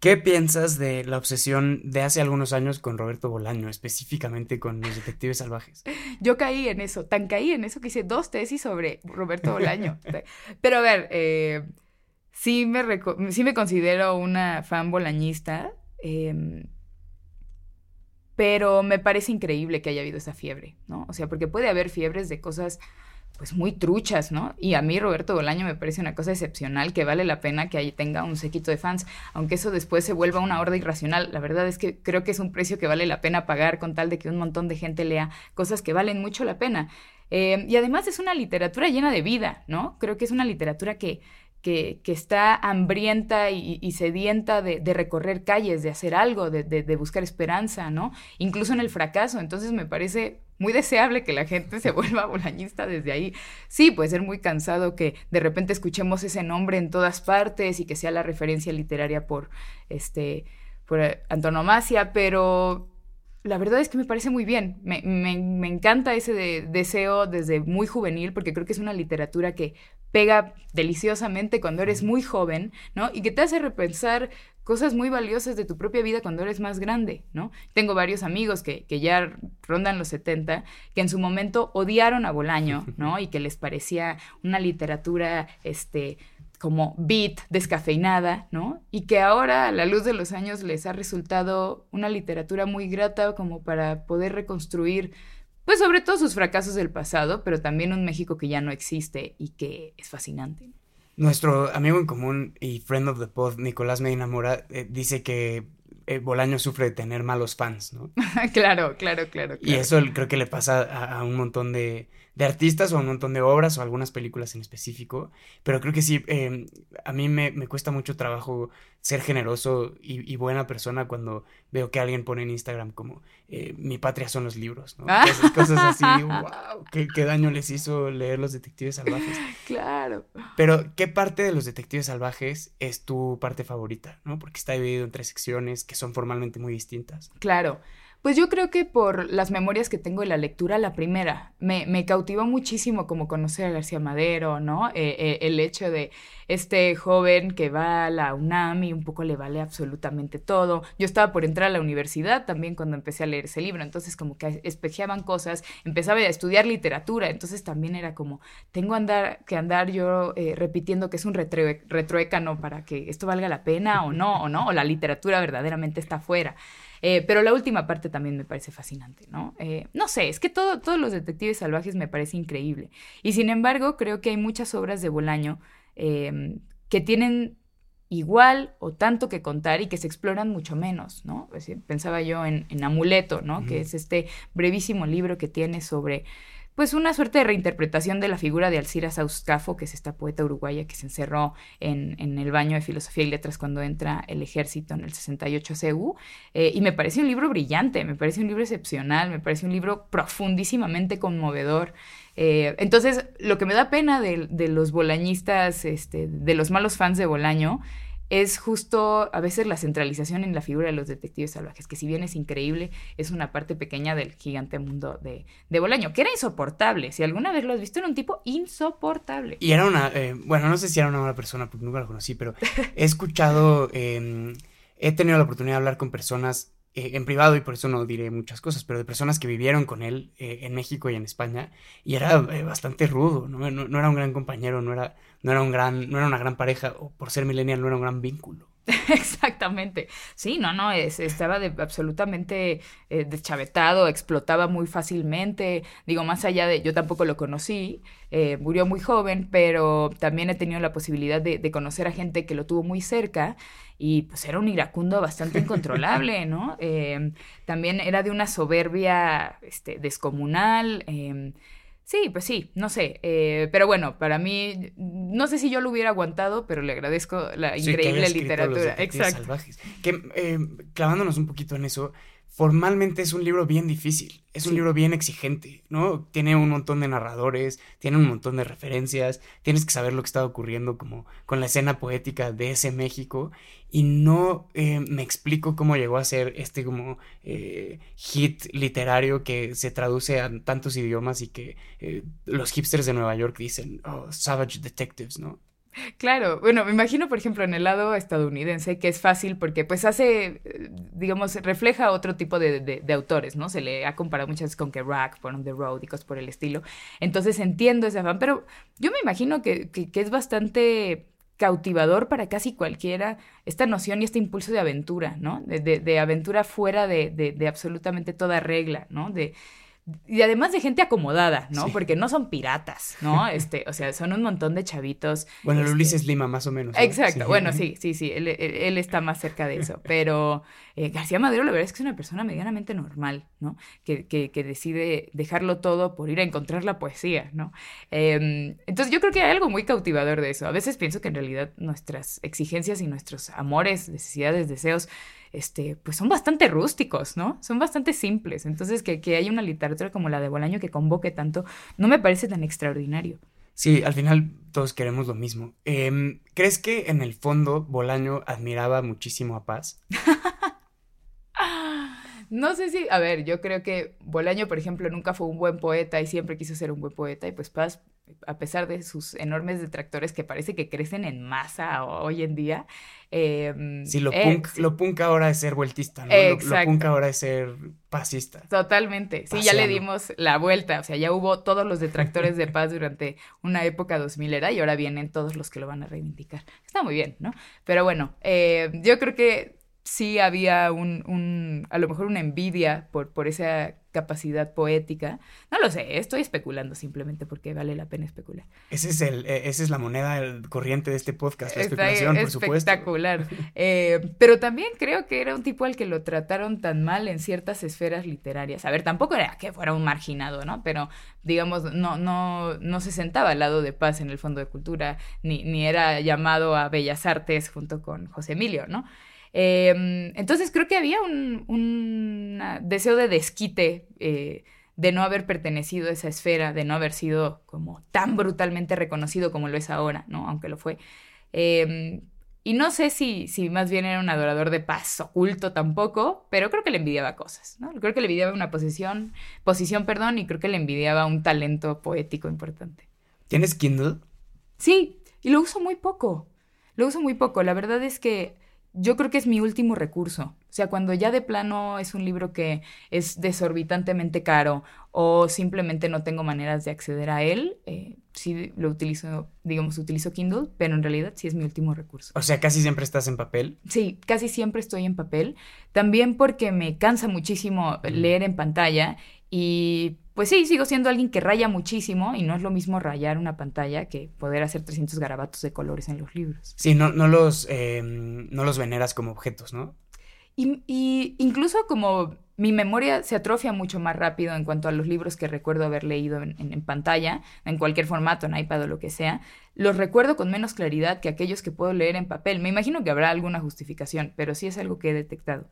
Speaker 1: ¿Qué piensas de la obsesión de hace algunos años con Roberto Bolaño, específicamente con los detectives salvajes?
Speaker 2: Yo caí en eso, tan caí en eso que hice dos tesis sobre Roberto Bolaño. Pero a ver, eh, sí, me sí me considero una fan bolañista, em, pero me parece increíble que haya habido esa fiebre, ¿no? O sea, porque puede haber fiebres de cosas pues muy truchas, ¿no? Y a mí Roberto Bolaño me parece una cosa excepcional que vale la pena que ahí tenga un sequito de fans, aunque eso después se vuelva una horda irracional. La verdad es que creo que es un precio que vale la pena pagar con tal de que un montón de gente lea cosas que valen mucho la pena. Eh, y además es una literatura llena de vida, ¿no? Creo que es una literatura que, que, está hambrienta y, sedienta de, recorrer calles, de hacer algo, de, buscar esperanza, ¿no? Incluso en el fracaso. Entonces me parece muy deseable que la gente se vuelva bolañista desde ahí. Sí, puede ser muy cansado que de repente escuchemos ese nombre en todas partes y que sea la referencia literaria por, este, por antonomasia, pero la verdad es que me parece muy bien. Me, encanta ese deseo desde muy juvenil, porque creo que es una literatura que pega deliciosamente cuando eres muy joven, ¿no? Y que te hace repensar cosas muy valiosas de tu propia vida cuando eres más grande, ¿no? Tengo varios amigos que, que ya rondan los 70, que en su momento odiaron a Bolaño, ¿no? Y que les parecía una literatura, este, como beat, descafeinada, ¿no? Y que ahora a la luz de los años les ha resultado una literatura muy grata como para poder reconstruir, pues sobre todo sus fracasos del pasado, pero también un México que ya no existe y que es fascinante.
Speaker 1: Nuestro amigo en común y friend of the pod, Nicolás Medina Mora, eh, dice que eh, Bolaño sufre de tener malos fans, ¿no?
Speaker 2: claro, claro, claro,
Speaker 1: Y eso creo que le pasa a un montón de, de artistas o un montón de obras o algunas películas en específico, pero creo que sí, em, a mí me, cuesta mucho trabajo ser generoso y, buena persona cuando veo que alguien pone en Instagram como eh, mi patria son los libros, ¿no? Ah. Cosas, así, wow, ¿qué, qué daño les hizo leer Los Detectives Salvajes.
Speaker 2: Claro.
Speaker 1: Pero, ¿qué parte de Los Detectives Salvajes es tu parte favorita, ¿no? Porque está dividido en tres secciones que son formalmente muy distintas.
Speaker 2: Claro. Pues yo creo que por las memorias que tengo de la lectura, la primera, me, me cautivó muchísimo como conocer a García Madero, ¿no? Eh, eh, el hecho de este joven que va a la UNAM y un poco le vale absolutamente todo. Yo estaba por entrar a la universidad también cuando empecé a leer ese libro, entonces como que espejeaban cosas, empezaba a estudiar literatura, entonces también era como, tengo andar, que andar yo eh, repitiendo que es un retro, retroécano para que esto valga la pena o no, o no, o la literatura verdaderamente está afuera. Eh, pero la última parte también me parece fascinante, ¿no? Eh, no sé, es que todo, todos los detectives salvajes me parece increíble. Y sin embargo, creo que hay muchas obras de Bolaño em, que tienen igual o tanto que contar y que se exploran mucho menos, ¿no? pensaba yo en, Amuleto, ¿no? Que es este brevísimo libro que tiene sobre pues una suerte de reinterpretación de la figura de Alcira Sauscafo, que es esta poeta uruguaya que se encerró en, el baño de filosofía y letras cuando entra el ejército en el 68 CU. Eh, y me parece un libro brillante, me parece un libro excepcional, me parece un libro profundísimamente conmovedor. Eh, entonces, lo que me da pena de, de los bolañistas, este, de los malos fans de Bolaño, es justo a veces la centralización en la figura de los detectives salvajes, que si bien es increíble, es una parte pequeña del gigante mundo de, de Bolaño, que era insoportable. Si alguna vez lo has visto, era un tipo insoportable.
Speaker 1: Y era una, eh, bueno, no sé si era una buena persona, porque nunca lo conocí, pero he escuchado, em, he tenido la oportunidad de hablar con personas eh, en privado y por eso no diré muchas cosas, pero de personas que vivieron con él eh, en México y en España y era bastante rudo, ¿no? ¿no? era un gran compañero, no era, no era un gran, no era una gran pareja, o por ser millennial no era un gran vínculo.
Speaker 2: Exactamente. Sí, no, no, es, estaba de, absolutamente eh, deschavetado, explotaba muy fácilmente. Digo, más allá de, yo tampoco lo conocí, eh, murió muy joven, pero también he tenido la posibilidad de, conocer a gente que lo tuvo muy cerca y pues era un iracundo bastante incontrolable, ¿no? Eh, también era de una soberbia este, descomunal. Sí, pues sí, no sé. Eh, pero bueno, para mí, no sé si yo lo hubiera aguantado, pero le agradezco la increíble literatura. Exacto.
Speaker 1: Salvajes. Que, eh, clavándonos un poquito en eso, formalmente es un libro bien difícil, es un libro bien exigente, ¿no? Tiene un montón de narradores, tiene un montón de referencias, tienes que saber lo que está ocurriendo como con la escena poética de ese México y no eh, me explico cómo llegó a ser este como eh, hit literario que se traduce a tantos idiomas y que eh, los hipsters de Nueva York dicen, oh, Savage Detectives, ¿no?
Speaker 2: Claro, bueno, me imagino, por ejemplo, en el lado estadounidense, que es fácil porque pues hace, eh, digamos, refleja otro tipo de, de, autores, ¿no? Se le ha comparado muchas veces con Kerouac, por On the Road y cosas por el estilo. Entonces entiendo ese afán, pero yo me imagino que, que, que es bastante cautivador para casi cualquiera esta noción y este impulso de aventura, ¿no? De, de, aventura fuera de, de, absolutamente toda regla, ¿no? De, y además de gente acomodada, ¿no? Porque no son piratas, ¿no? Este, o sea, son un montón de chavitos.
Speaker 1: Bueno,
Speaker 2: este...
Speaker 1: Ulises Lima, más o menos.
Speaker 2: Exacto, bueno, sí, sí, sí, él, él, está más cerca de eso. Pero eh, García Madero, la verdad es que es una persona medianamente normal, ¿no? Que, que, que decide dejarlo todo por ir a encontrar la poesía, ¿no? Eh, entonces yo creo que hay algo muy cautivador de eso. A veces pienso que en realidad nuestras exigencias y nuestros amores, necesidades, deseos, este, pues son bastante rústicos, ¿no? Son bastante simples. Entonces, que, que haya una literatura como la de Bolaño que convoque tanto, no me parece tan extraordinario.
Speaker 1: Sí, al final todos queremos lo mismo. Eh, ¿Crees que en el fondo Bolaño admiraba muchísimo a Paz?
Speaker 2: no sé si, a ver, yo creo que Bolaño, por ejemplo, nunca fue un buen poeta y siempre quiso ser un buen poeta y pues Paz a pesar de sus enormes detractores que parece que crecen en masa hoy en día. Eh,
Speaker 1: sí, lo punk, lo punk ahora es ser vueltista, ¿no? Lo, punk ahora es ser pasista.
Speaker 2: Totalmente. Sí, ya le dimos la vuelta. O sea, ya hubo todos los detractores de paz durante una época 2000 era y ahora vienen todos los que lo van a reivindicar. Está muy bien, ¿no? Pero bueno, eh, yo creo que sí había un, un, a lo mejor una envidia por, por esa capacidad poética. No lo sé, estoy especulando simplemente porque vale la pena especular.
Speaker 1: Ese es el, e, esa es la moneda corriente de este podcast, la especulación, por supuesto.
Speaker 2: Espectacular. eh, pero también creo que era un tipo al que lo trataron tan mal en ciertas esferas literarias. A ver, tampoco era que fuera un marginado, ¿no? Pero, digamos, no, no, no se sentaba al lado de Paz en el Fondo de Cultura, ni, ni era llamado a Bellas Artes junto con José Emilio, ¿no? Eh, entonces creo que había un, un deseo de desquite eh, de no haber pertenecido a esa esfera, de no haber sido como tan brutalmente reconocido como lo es ahora, ¿no? Aunque lo fue. Eh, y no sé si, si más bien era un adorador de paz oculto tampoco, pero creo que le envidiaba cosas, ¿no? Creo que le envidiaba una posición, posición, perdón, y creo que le envidiaba un talento poético importante.
Speaker 1: ¿Tienes Kindle?
Speaker 2: Sí, y lo uso muy poco. Lo uso muy poco. La verdad es que yo creo que es mi último recurso. O sea, cuando ya de plano es un libro que es desorbitantemente caro o simplemente no tengo maneras de acceder a él, eh, sí lo utilizo, digamos, utilizo Kindle, pero en realidad sí es mi último recurso.
Speaker 1: O sea, casi siempre estás en papel.
Speaker 2: Sí, casi siempre estoy en papel. También porque me cansa muchísimo leer en pantalla y pues sí, sigo siendo alguien que raya muchísimo y no es lo mismo rayar una pantalla que poder hacer 300 garabatos de colores en los libros.
Speaker 1: Sí, no, no, los, eh, no los veneras como objetos, ¿no?
Speaker 2: Y, y, incluso como mi memoria se atrofia mucho más rápido en cuanto a los libros que recuerdo haber leído en, en, en, pantalla, en cualquier formato, en iPad o lo que sea, los recuerdo con menos claridad que aquellos que puedo leer en papel. Me imagino que habrá alguna justificación, pero sí es algo que he detectado.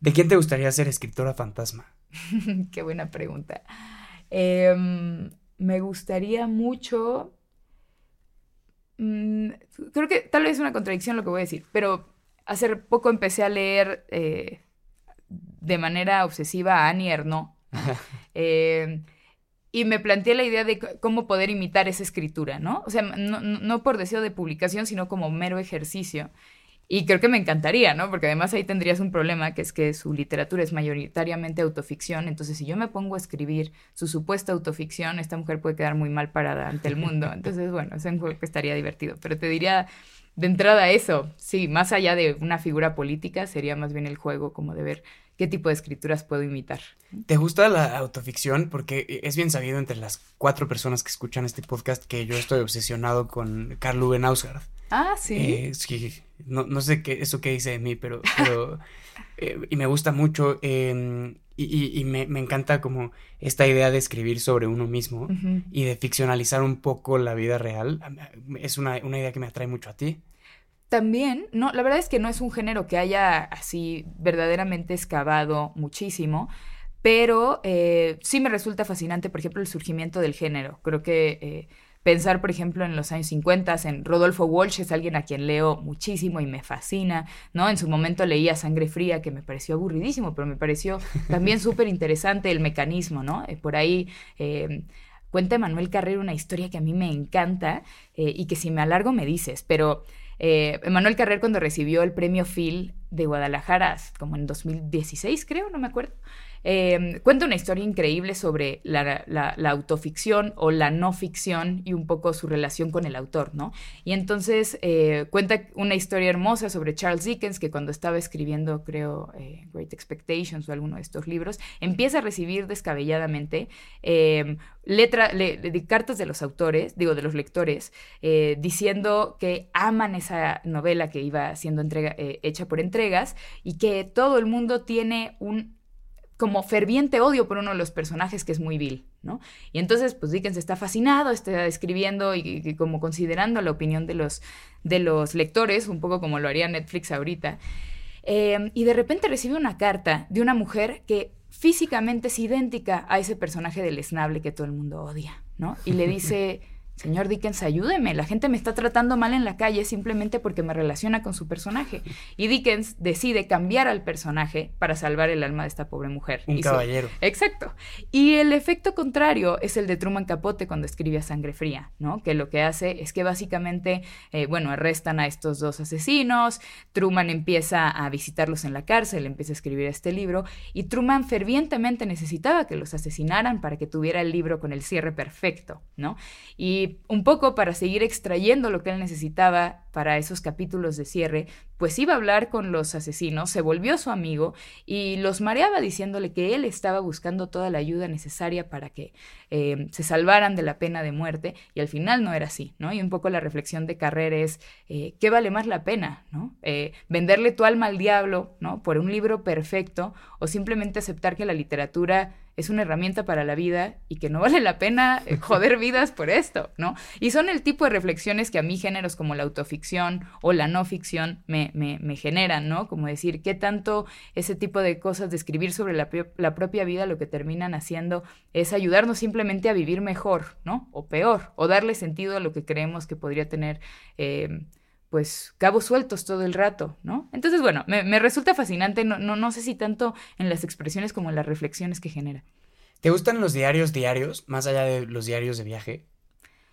Speaker 1: ¿De quién te gustaría ser escritora fantasma?
Speaker 2: Qué buena pregunta. Eh, me gustaría mucho. Mmm, creo que tal vez es una contradicción lo que voy a decir, pero hace poco empecé a leer eh, de manera obsesiva a Annie Ernaux. eh, y me planteé la idea de cómo poder imitar esa escritura, ¿no? O sea, no, no por deseo de publicación, sino como mero ejercicio. Y creo que me encantaría, ¿no? Porque además ahí tendrías un problema, que es que su literatura es mayoritariamente autoficción. Entonces, si yo me pongo a escribir su supuesta autoficción, esta mujer puede quedar muy mal parada ante el mundo. Entonces, bueno, es un juego que estaría divertido. Pero te diría de entrada eso, sí, más allá de una figura política, sería más bien el juego como de ver qué tipo de escrituras puedo imitar.
Speaker 1: ¿Te gusta la autoficción? Porque es bien sabido entre las cuatro personas que escuchan este podcast que yo estoy obsesionado con Carl Uwe Nausgaard.
Speaker 2: Ah, sí.
Speaker 1: Eh, sí no, no, sé qué, eso qué dice de mí, pero, pero eh, y me gusta mucho eh, y, y, me, me, encanta como esta idea de escribir sobre uno mismo uh -huh. y de ficcionalizar un poco la vida real. Es una, una idea que me atrae mucho a ti.
Speaker 2: También, no, la verdad es que no es un género que haya así verdaderamente excavado muchísimo, pero eh, sí me resulta fascinante, por ejemplo, el surgimiento del género. Creo que eh, pensar, por ejemplo, en los años 50, en Rodolfo Walsh, es alguien a quien leo muchísimo y me fascina, ¿no? En su momento leía Sangre Fría, que me pareció aburridísimo, pero me pareció también súper interesante el mecanismo, ¿no? Eh, por ahí... Eh, cuenta Manuel Carrero una historia que a mí me encanta eh, y que si me alargo me dices, pero eh, Manuel Carrero cuando recibió el premio Phil de Guadalajara, como en 2016 creo, no me acuerdo, eh, cuenta una historia increíble sobre la, autoficción o la no ficción y un poco su relación con el autor, ¿no? Y entonces eh, cuenta una historia hermosa sobre Charles Dickens, que cuando estaba escribiendo, creo, eh, Great Expectations o alguno de estos libros, empieza a recibir descabelladamente letra, cartas de los autores, digo, de los lectores, diciendo que aman esa novela que iba siendo hecha por entregas y que todo el mundo tiene un como ferviente odio por uno de los personajes que es muy vil, ¿no? Y entonces, pues Dickens está fascinado, está escribiendo y, como considerando la opinión de los, de los lectores, un poco como lo haría Netflix ahorita. Eh, y de repente recibe una carta de una mujer que físicamente es idéntica a ese personaje del esnable que todo el mundo odia, ¿no? Y le dice, Señor Dickens, ayúdeme, la gente me está tratando mal en la calle simplemente porque me relaciona con su personaje. Y Dickens decide cambiar al personaje para salvar el alma de esta pobre mujer.
Speaker 1: Un caballero.
Speaker 2: Exacto. Y el efecto contrario es el de Truman Capote cuando escribe a Sangre Fría, ¿no? Que lo que hace es que básicamente, eh, bueno, arrestan a estos dos asesinos, Truman empieza a visitarlos en la cárcel, empieza a escribir este libro, y Truman fervientemente necesitaba que los asesinaran para que tuviera el libro con el cierre perfecto, ¿no? Y un poco para seguir extrayendo lo que él necesitaba para esos capítulos de cierre, pues iba a hablar con los asesinos, se volvió su amigo y los mareaba diciéndole que él estaba buscando toda la ayuda necesaria para que eh, se salvaran de la pena de muerte y al final no era así, ¿no? Y un poco la reflexión de Carrera es, eh, ¿qué vale más la pena, ¿no? Eh, venderle tu alma al diablo, ¿no? Por un libro perfecto o simplemente aceptar que la literatura es una herramienta para la vida y que no vale la pena eh, joder vidas por esto, ¿no? Y son el tipo de reflexiones que a mí géneros como la autoficción o la no ficción me, me, me generan, ¿no? Como decir, ¿qué tanto ese tipo de cosas de escribir sobre la, la, propia vida lo que terminan haciendo es ayudarnos simplemente a vivir mejor, ¿no? O peor, o darle sentido a lo que creemos que podría tener. Eh, pues cabos sueltos todo el rato, ¿no? Entonces, bueno, me, resulta fascinante, no, no, no sé si tanto en las expresiones como en las reflexiones que genera.
Speaker 1: ¿Te gustan los diarios diarios, más allá de los diarios de viaje?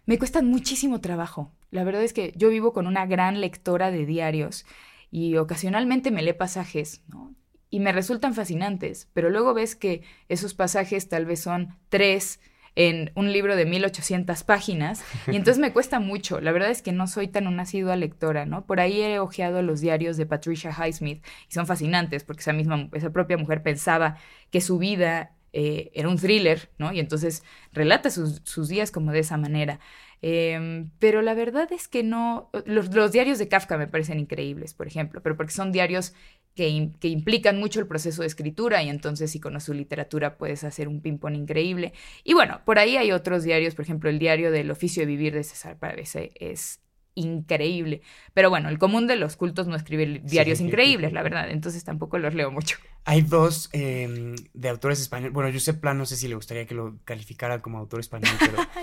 Speaker 2: Me cuestan muchísimo trabajo. La verdad es que yo vivo con una gran lectora de diarios y ocasionalmente me lee pasajes, ¿no? Y me resultan fascinantes, pero luego ves que esos pasajes tal vez son tres, en un libro de 1800 páginas y entonces me cuesta mucho. La verdad es que no soy tan una asidua lectora, ¿no? Por ahí he ojeado los diarios de Patricia Highsmith y son fascinantes porque esa misma, esa propia mujer pensaba que su vida eh, era un thriller, ¿no? Y entonces relata sus, sus días como de esa manera. Em, pero la verdad es que no, los, los, diarios de Kafka me parecen increíbles, por ejemplo, pero porque son diarios que, implican mucho el proceso de escritura y entonces si conoces su literatura puedes hacer un ping-pong increíble. Y bueno, por ahí hay otros diarios, por ejemplo, el diario del oficio de vivir de César Pávez es increíble. Pero bueno, el común de los cultos no escribe diarios increíbles, la verdad, entonces tampoco los leo mucho.
Speaker 1: Hay dos em, de autores españoles. Bueno, yo sé Plan, no sé si le gustaría que lo calificara como autor español,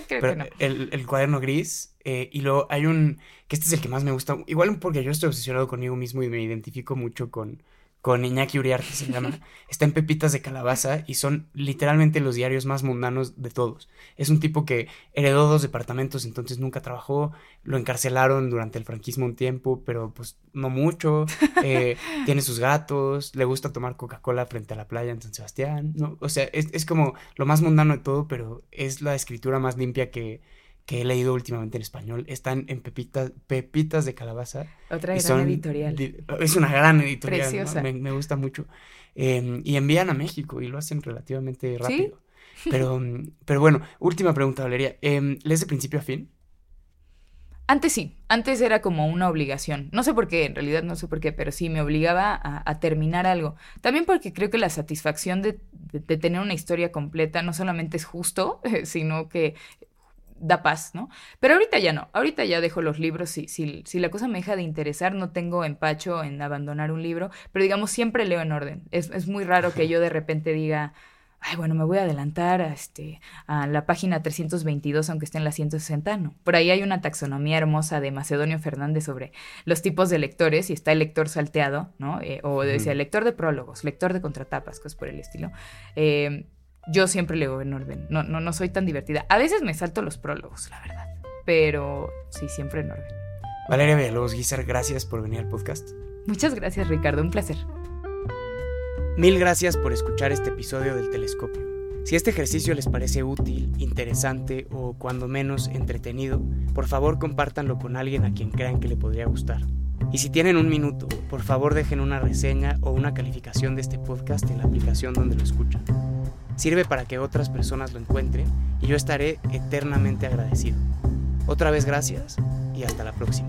Speaker 1: pero, el, cuaderno gris. Eh, y luego hay un, que este es el que más me gusta, igual porque yo estoy obsesionado conmigo mismo y me identifico mucho con, con Iñaki Uriarte se llama, está en Pepitas de Calabaza y son literalmente los diarios más mundanos de todos. Es un tipo que heredó dos departamentos, entonces nunca trabajó, lo encarcelaron durante el franquismo un tiempo, pero pues no mucho, eh, tiene sus gatos, le gusta tomar Coca-Cola frente a la playa en San Sebastián, ¿no? O sea, es, es como lo más mundano de todo, pero es la escritura más limpia que que he leído últimamente en español están en Pepitas, Pepitas de Calabaza.
Speaker 2: Otra gran editorial.
Speaker 1: Es una gran editorial. Preciosa. Me, gusta mucho. Em, y envían a México y lo hacen relativamente rápido. Pero, pero bueno, última pregunta, Valeria. Eh, ¿Lees de principio a fin?
Speaker 2: Antes sí, antes era como una obligación. No sé por qué, en realidad no sé por qué, pero sí me obligaba a, terminar algo. También porque creo que la satisfacción de, de, tener una historia completa no solamente es justo, sino que da paz, ¿no? Pero ahorita ya no, ahorita ya dejo los libros, si, si, si, la cosa me deja de interesar, no tengo empacho en abandonar un libro, pero digamos, siempre leo en orden. Es, es muy raro que yo de repente diga, ay, bueno, me voy a adelantar a, este, a la página 322, aunque esté en la 160, no. Por ahí hay una taxonomía hermosa de Macedonio Fernández sobre los tipos de lectores, y está el lector salteado, ¿no? Eh, o decía, lector de prólogos, lector de contratapas, cosas por el estilo. Eh, yo siempre leo en orden. No, no, no soy tan divertida. A veces me salto los prólogos, la verdad. Pero sí, siempre en orden.
Speaker 1: Valeria Villalobos Guizar, gracias por venir al podcast.
Speaker 2: Muchas gracias, Ricardo. Un placer.
Speaker 1: Mil gracias por escuchar este episodio del Telescopio. Si este ejercicio les parece útil, interesante o cuando menos entretenido, por favor compártanlo con alguien a quien crean que le podría gustar. Y si tienen un minuto, por favor dejen una reseña o una calificación de este podcast en la aplicación donde lo escuchan. Sirve para que otras personas lo encuentren y yo estaré eternamente agradecido. Otra vez gracias y hasta la próxima.